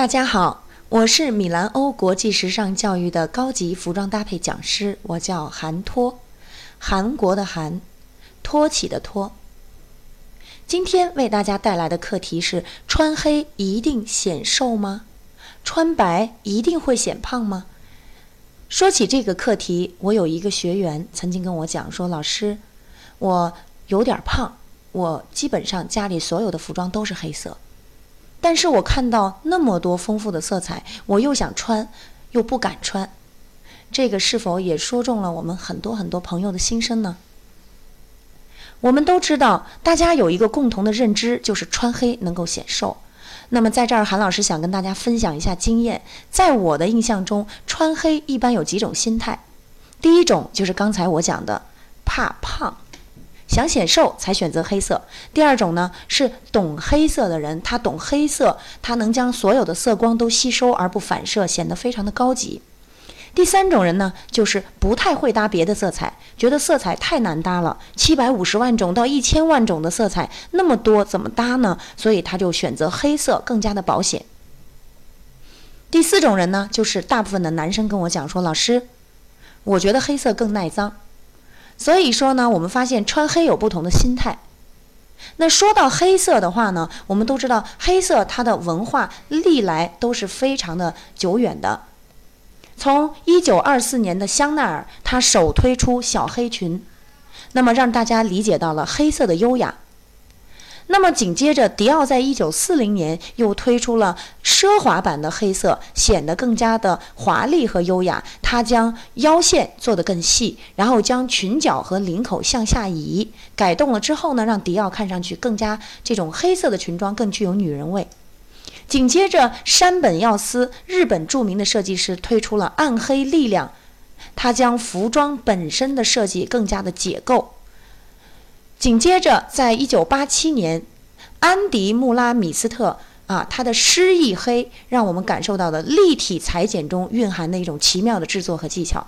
大家好，我是米兰欧国际时尚教育的高级服装搭配讲师，我叫韩托，韩国的韩，托起的托。今天为大家带来的课题是：穿黑一定显瘦吗？穿白一定会显胖吗？说起这个课题，我有一个学员曾经跟我讲说：“老师，我有点胖，我基本上家里所有的服装都是黑色。”但是我看到那么多丰富的色彩，我又想穿，又不敢穿，这个是否也说中了我们很多很多朋友的心声呢？我们都知道，大家有一个共同的认知，就是穿黑能够显瘦。那么在这儿，韩老师想跟大家分享一下经验。在我的印象中，穿黑一般有几种心态。第一种就是刚才我讲的，怕胖。想显瘦才选择黑色。第二种呢，是懂黑色的人，他懂黑色，他能将所有的色光都吸收而不反射，显得非常的高级。第三种人呢，就是不太会搭别的色彩，觉得色彩太难搭了，七百五十万种到一千万种的色彩那么多，怎么搭呢？所以他就选择黑色，更加的保险。第四种人呢，就是大部分的男生跟我讲说，老师，我觉得黑色更耐脏。所以说呢，我们发现穿黑有不同的心态。那说到黑色的话呢，我们都知道黑色它的文化历来都是非常的久远的。从一九二四年的香奈儿，它首推出小黑裙，那么让大家理解到了黑色的优雅。那么紧接着，迪奥在一九四零年又推出了奢华版的黑色，显得更加的华丽和优雅。它将腰线做得更细，然后将裙角和领口向下移，改动了之后呢，让迪奥看上去更加这种黑色的裙装更具有女人味。紧接着，山本耀司，日本著名的设计师推出了暗黑力量，他将服装本身的设计更加的解构。紧接着，在一九八七年，安迪穆拉米斯特啊，他的诗意黑让我们感受到了立体裁剪中蕴含的一种奇妙的制作和技巧。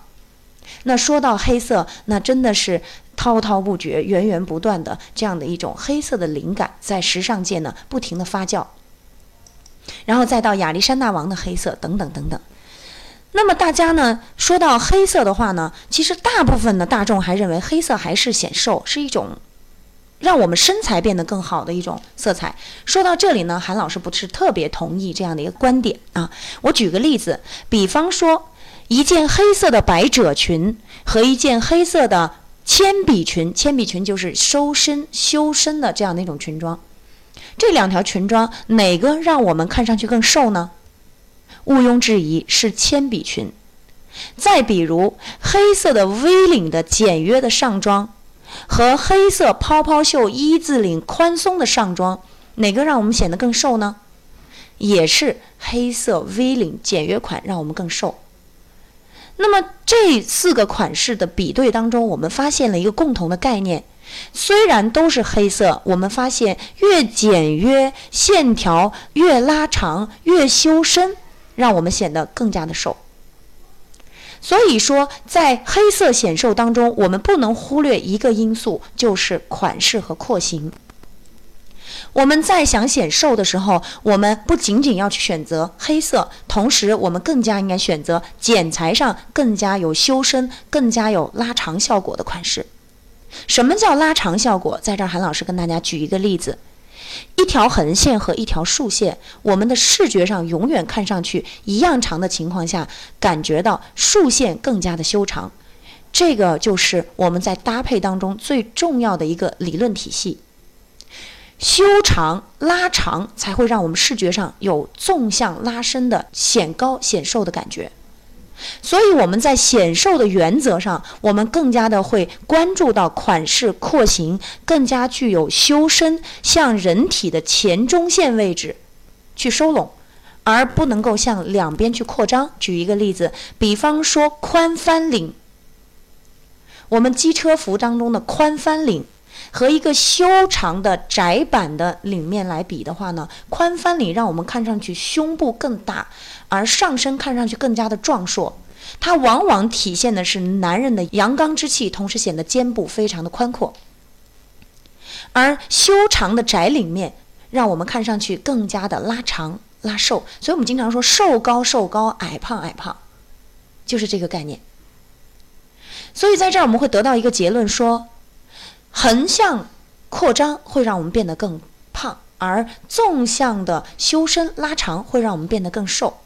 那说到黑色，那真的是滔滔不绝、源源不断的这样的一种黑色的灵感，在时尚界呢不停的发酵。然后再到亚历山大王的黑色等等等等。那么大家呢说到黑色的话呢，其实大部分的大众还认为黑色还是显瘦，是一种。让我们身材变得更好的一种色彩。说到这里呢，韩老师不是特别同意这样的一个观点啊。我举个例子，比方说一件黑色的百褶裙和一件黑色的铅笔裙，铅笔裙就是收身修身的这样的一种裙装。这两条裙装哪个让我们看上去更瘦呢？毋庸置疑是铅笔裙。再比如黑色的 V 领的简约的上装。和黑色泡泡袖一字领宽松的上装，哪个让我们显得更瘦呢？也是黑色 V 领简约款让我们更瘦。那么这四个款式的比对当中，我们发现了一个共同的概念：虽然都是黑色，我们发现越简约，线条越拉长，越修身，让我们显得更加的瘦。所以说，在黑色显瘦当中，我们不能忽略一个因素，就是款式和廓形。我们在想显瘦的时候，我们不仅仅要去选择黑色，同时我们更加应该选择剪裁上更加有修身、更加有拉长效果的款式。什么叫拉长效果？在这儿，韩老师跟大家举一个例子。一条横线和一条竖线，我们的视觉上永远看上去一样长的情况下，感觉到竖线更加的修长。这个就是我们在搭配当中最重要的一个理论体系。修长拉长才会让我们视觉上有纵向拉伸的显高显瘦的感觉。所以我们在显瘦的原则上，我们更加的会关注到款式廓形更加具有修身，向人体的前中线位置去收拢，而不能够向两边去扩张。举一个例子，比方说宽翻领，我们机车服当中的宽翻领。和一个修长的窄版的领面来比的话呢，宽翻领让我们看上去胸部更大，而上身看上去更加的壮硕。它往往体现的是男人的阳刚之气，同时显得肩部非常的宽阔。而修长的窄领面让我们看上去更加的拉长拉瘦，所以我们经常说瘦高瘦高，矮胖矮胖，就是这个概念。所以在这儿我们会得到一个结论：说横向扩张会让我们变得更胖，而纵向的修身拉长会让我们变得更瘦。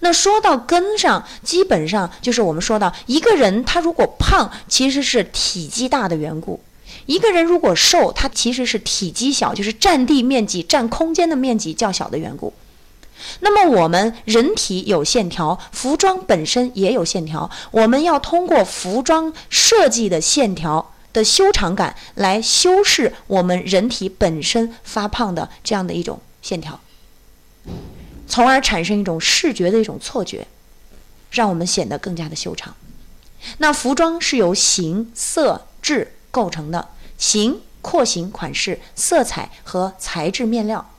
那说到根上，基本上就是我们说到一个人他如果胖，其实是体积大的缘故；一个人如果瘦，他其实是体积小，就是占地面积、占空间的面积较小的缘故。那么我们人体有线条，服装本身也有线条，我们要通过服装设计的线条的修长感来修饰我们人体本身发胖的这样的一种线条，从而产生一种视觉的一种错觉，让我们显得更加的修长。那服装是由形、色、质构成的，形、廓形、款式、色彩和材质、面料。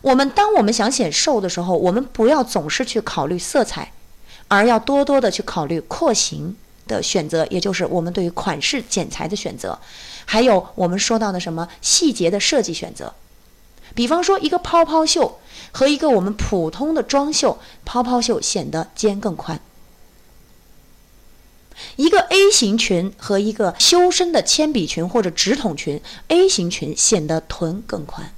我们当我们想显瘦的时候，我们不要总是去考虑色彩，而要多多的去考虑廓形的选择，也就是我们对于款式剪裁的选择，还有我们说到的什么细节的设计选择。比方说，一个泡泡袖和一个我们普通的装袖，泡泡袖显得肩更宽；一个 A 型裙和一个修身的铅笔裙或者直筒裙，A 型裙显得臀更宽。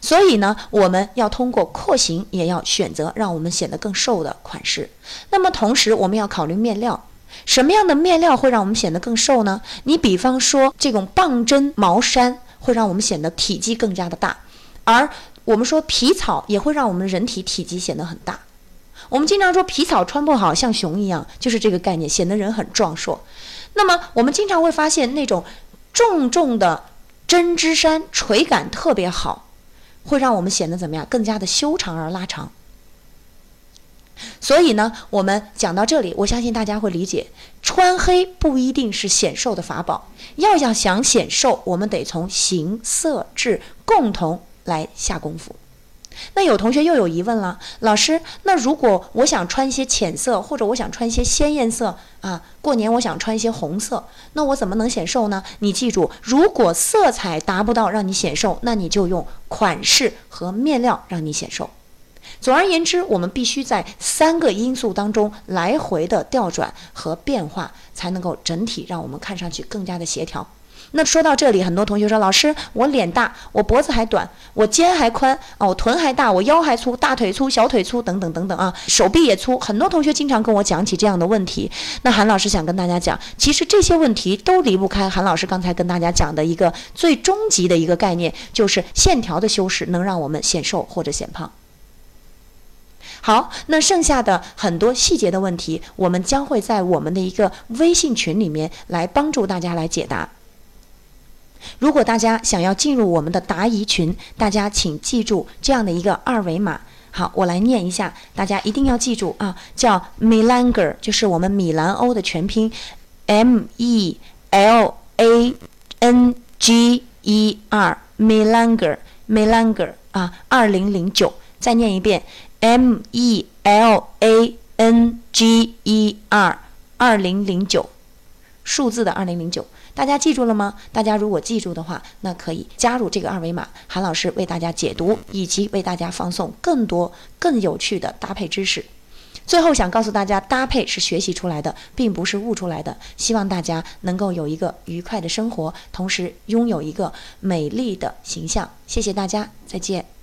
所以呢，我们要通过廓形，也要选择让我们显得更瘦的款式。那么同时，我们要考虑面料，什么样的面料会让我们显得更瘦呢？你比方说，这种棒针毛衫会让我们显得体积更加的大，而我们说皮草也会让我们人体体积显得很大。我们经常说皮草穿不好像熊一样，就是这个概念，显得人很壮硕。那么我们经常会发现那种重重的针织衫垂感特别好。会让我们显得怎么样？更加的修长而拉长。所以呢，我们讲到这里，我相信大家会理解，穿黑不一定是显瘦的法宝。要想想显瘦，我们得从形色质共同来下功夫。那有同学又有疑问了，老师，那如果我想穿一些浅色，或者我想穿一些鲜艳色啊，过年我想穿一些红色，那我怎么能显瘦呢？你记住，如果色彩达不到让你显瘦，那你就用款式和面料让你显瘦。总而言之，我们必须在三个因素当中来回的调转和变化，才能够整体让我们看上去更加的协调。那说到这里，很多同学说：“老师，我脸大，我脖子还短，我肩还宽啊，我臀还大，我腰还粗，大腿粗，小腿粗，等等等等啊，手臂也粗。”很多同学经常跟我讲起这样的问题。那韩老师想跟大家讲，其实这些问题都离不开韩老师刚才跟大家讲的一个最终极的一个概念，就是线条的修饰能让我们显瘦或者显胖。好，那剩下的很多细节的问题，我们将会在我们的一个微信群里面来帮助大家来解答。如果大家想要进入我们的答疑群，大家请记住这样的一个二维码。好，我来念一下，大家一定要记住啊，叫 Milanger，就是我们米兰欧的全拼，M E L A N G E R，Milanger，Milanger 啊，二零零九，再念一遍，M E L A N G E R，二零零九，数字的二零零九。大家记住了吗？大家如果记住的话，那可以加入这个二维码，韩老师为大家解读，以及为大家放送更多更有趣的搭配知识。最后想告诉大家，搭配是学习出来的，并不是悟出来的。希望大家能够有一个愉快的生活，同时拥有一个美丽的形象。谢谢大家，再见。